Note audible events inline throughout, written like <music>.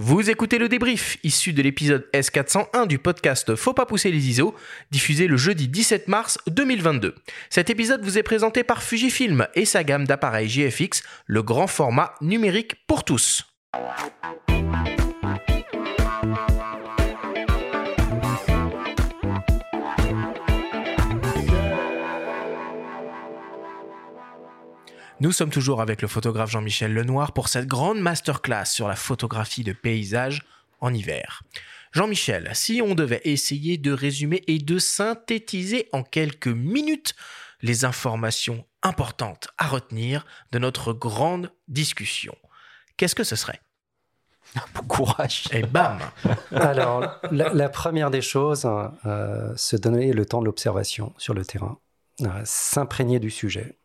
Vous écoutez le débrief, issu de l'épisode S401 du podcast Faut pas pousser les ISO, diffusé le jeudi 17 mars 2022. Cet épisode vous est présenté par Fujifilm et sa gamme d'appareils GFX, le grand format numérique pour tous. Nous sommes toujours avec le photographe Jean-Michel Lenoir pour cette grande masterclass sur la photographie de paysage en hiver. Jean-Michel, si on devait essayer de résumer et de synthétiser en quelques minutes les informations importantes à retenir de notre grande discussion, qu'est-ce que ce serait? Bon courage. Et bam Alors, la, première des choses, euh, se donner le temps de l'observation sur le terrain, euh, s'imprégner du sujet.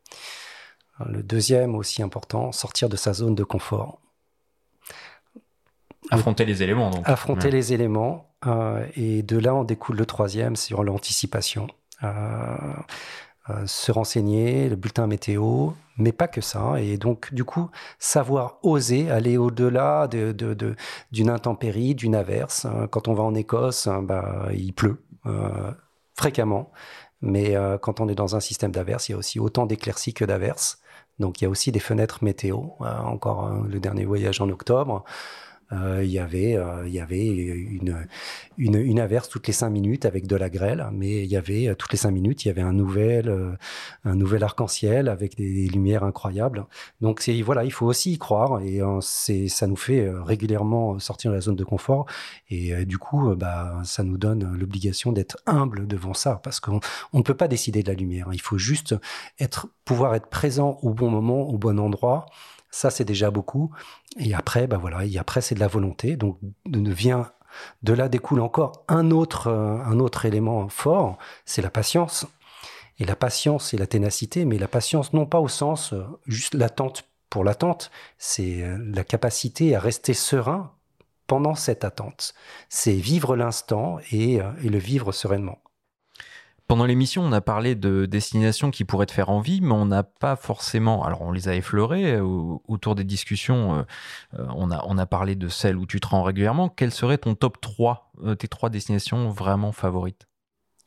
Le deuxième, aussi important, sortir de sa zone de confort. Affronter les éléments, donc. Affronter les éléments. Euh, et de là, on découle le troisième sur l'anticipation. Euh, euh, se renseigner, le bulletin météo, mais pas que ça. Et donc, du coup, savoir oser aller au-delà d'une de, de, intempérie, d'une averse. Quand on va en Écosse, bah, il pleut fréquemment. Mais quand on est dans un système d'averse, il y a aussi autant d'éclaircies que d'averses. Donc il y a aussi des fenêtres météo. Euh, encore le dernier voyage en octobre, euh, il y avait, euh, il y avait une, une, averse toutes les cinq minutes avec de la grêle, mais il y avait toutes les cinq minutes, il y avait un nouvel, un nouvel arc-en-ciel avec des, lumières incroyables. Donc c'est voilà, il faut aussi y croire et c'est ça nous fait régulièrement sortir de la zone de confort et du coup, bah, ça nous donne l'obligation d'être humble devant ça parce qu'on on ne peut pas décider de la lumière. Il faut juste être, pouvoir être présent au bon moment, au bon endroit. Ça, c'est déjà beaucoup. Et après, bah voilà, et après, c'est de la volonté. Donc, de, vient, de là découle encore un autre, euh, un autre élément fort, c'est la patience. Et la patience et la ténacité, mais la patience non pas au sens euh, juste l'attente pour l'attente, c'est euh, la capacité à rester serein pendant cette attente. C'est vivre l'instant et, et le vivre sereinement. Pendant l'émission, on a parlé de destinations qui pourraient te faire envie, mais on n'a pas forcément. Alors, on les a effleurées euh, autour des discussions. Euh, euh, on, a, on a parlé de celles où tu te rends régulièrement. Quel serait ton top 3, tes trois destinations vraiment favorites?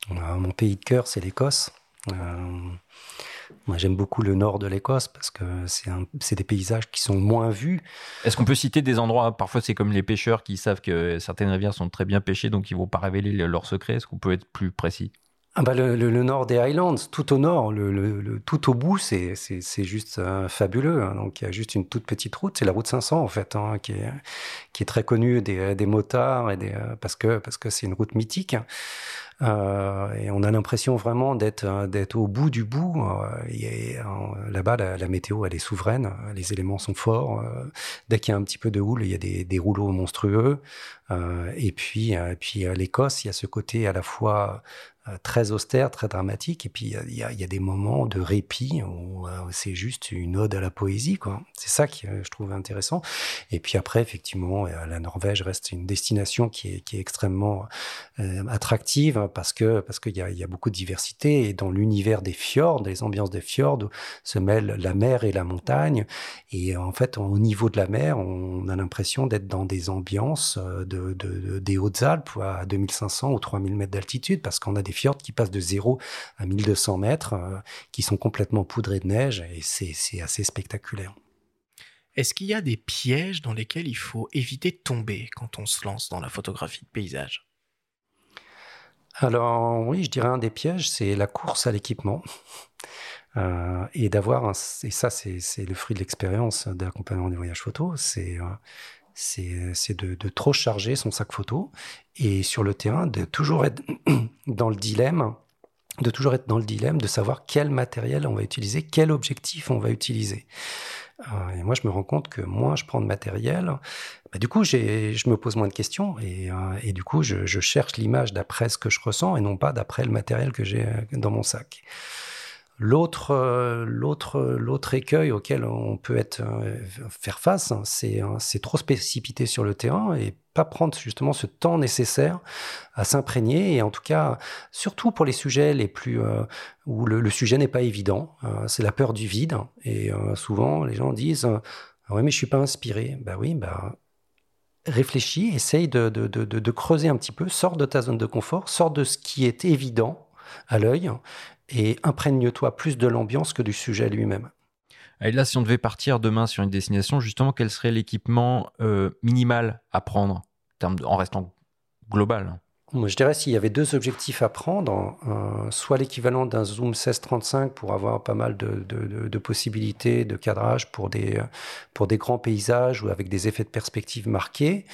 Mon pays de cœur, c'est l'Écosse. moi, j'aime beaucoup le nord de l'Écosse parce que c'est des paysages qui sont moins vus. Est-ce qu'on peut citer des endroits? Parfois, c'est comme les pêcheurs qui savent que certaines rivières sont très bien pêchées, donc ils ne vont pas révéler leurs secrets. Est-ce qu'on peut être plus précis? Ah bah le, nord des Highlands, tout au nord, le, tout au bout, c'est juste euh, fabuleux. Hein. Donc il y a juste une toute petite route, c'est la route 500 en fait, hein, qui, est, qui est très connue des, des motards et des, euh, parce que parce que c'est une route mythique. Euh, et on a l'impression vraiment d'être d'être au bout du bout. Là-bas, la, météo, elle est souveraine. Les éléments sont forts. dès qu'il y a un petit peu de houle, il y a des, rouleaux monstrueux. et puis, puis l'Écosse, il y a ce côté à la fois euh, très austère, très dramatique. Et puis, il y, a, des moments de répit où, euh, c'est juste une ode à la poésie. quoi. C'est ça que je trouve intéressant. Et puis après, effectivement, euh, la Norvège reste une destination qui est, qui extrêmement attractive parce que parce qu'il y a, beaucoup de diversité. Et dans l'univers des fjords, des ambiances des fjords, se mêlent la mer et la montagne. Et en fait, au niveau de la mer, on a l'impression d'être dans des ambiances de, de, des Hautes-Alpes à 2500 ou 3000 mètres d'altitude parce qu'on a des fjords qui passent de 0 à 1200 mètres, euh, qui sont complètement poudrés de neige, et c'est assez spectaculaire. Est-ce qu'il y a des pièges dans lesquels il faut éviter de tomber quand on se lance dans la photographie de paysage? Alors oui, je dirais un des pièges, c'est la course à l'équipement. <laughs> Euh, et d'avoir, et ça c'est le fruit de l'expérience d'accompagnement des voyages photos, c'est euh, c'est de, de, trop charger son sac photo et sur le terrain de toujours être <clears throat> dans le dilemme de toujours être dans le dilemme de savoir quel matériel on va utiliser, quel objectif on va utiliser. Euh, et moi, je me rends compte que moins je prends de matériel, bah, du coup, je me pose moins de questions et, euh, du coup, je, je cherche l'image d'après ce que je ressens et non pas d'après le matériel que j'ai dans mon sac. L'autre, euh, l'autre écueil auquel on peut être, euh, faire face, hein, c'est, hein, c'est trop se précipiter sur le terrain et pas prendre justement ce temps nécessaire à s'imprégner et en tout cas, surtout pour les sujets les plus euh, où le, sujet n'est pas évident, c'est la peur du vide et souvent les gens disent ah ouais mais je suis pas inspiré. Bah oui, bah réfléchis, essaye de, de, creuser un petit peu, sors de ta zone de confort, sors de ce qui est évident à l'œil et imprègne-toi plus de l'ambiance que du sujet lui-même. Et là, si on devait partir demain sur une destination, justement, quel serait l'équipement euh, minimal à prendre en restant global? Je dirais s'il y avait deux objectifs à prendre, euh, soit l'équivalent d'un zoom 16-35 pour avoir pas mal de, de, possibilités de cadrage pour des, pour des grands paysages ou avec des effets de perspective marqués,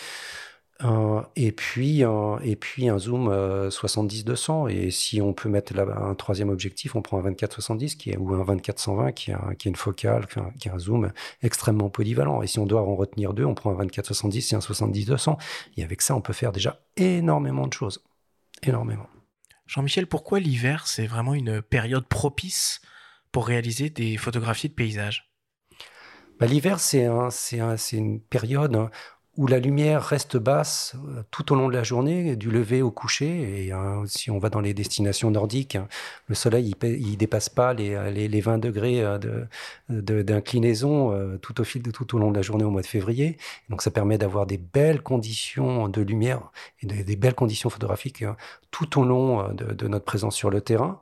et, puis, euh, et puis un zoom 70-200. Et si on peut mettre là, un troisième objectif, on prend un 24-70 qui est, ou un 24-120 qui, qui est une focale, qui, est un zoom extrêmement polyvalent. Et si on doit en retenir deux, on prend un 24-70 et un 70-200. Et avec ça, on peut faire déjà énormément de choses. Énormément. Jean-Michel, pourquoi l'hiver, c'est vraiment une période propice pour réaliser des photographies de paysages? Bah, L'hiver, c'est un, une période hein, où la lumière reste basse euh, tout au long de la journée, du lever au coucher. Et hein, si on va dans les destinations nordiques, hein, le soleil il, dépasse pas les, les, 20 degrés euh, d'inclinaison de, tout au fil de tout au long de la journée au mois de février. Donc ça permet d'avoir des belles conditions de lumière et des belles conditions photographiques hein, tout au long euh, de, notre présence sur le terrain.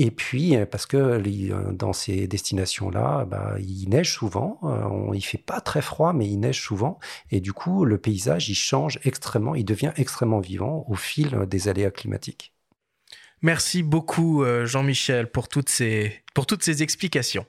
Et puis, euh, parce que euh, dans ces destinations-là, bah, il neige souvent, euh, il fait pas très froid, mais il neige souvent. Et du coup, le paysage, il change extrêmement, il devient extrêmement vivant au fil des aléas climatiques. Merci beaucoup, Jean-Michel, pour toutes ces, pour toutes ces explications.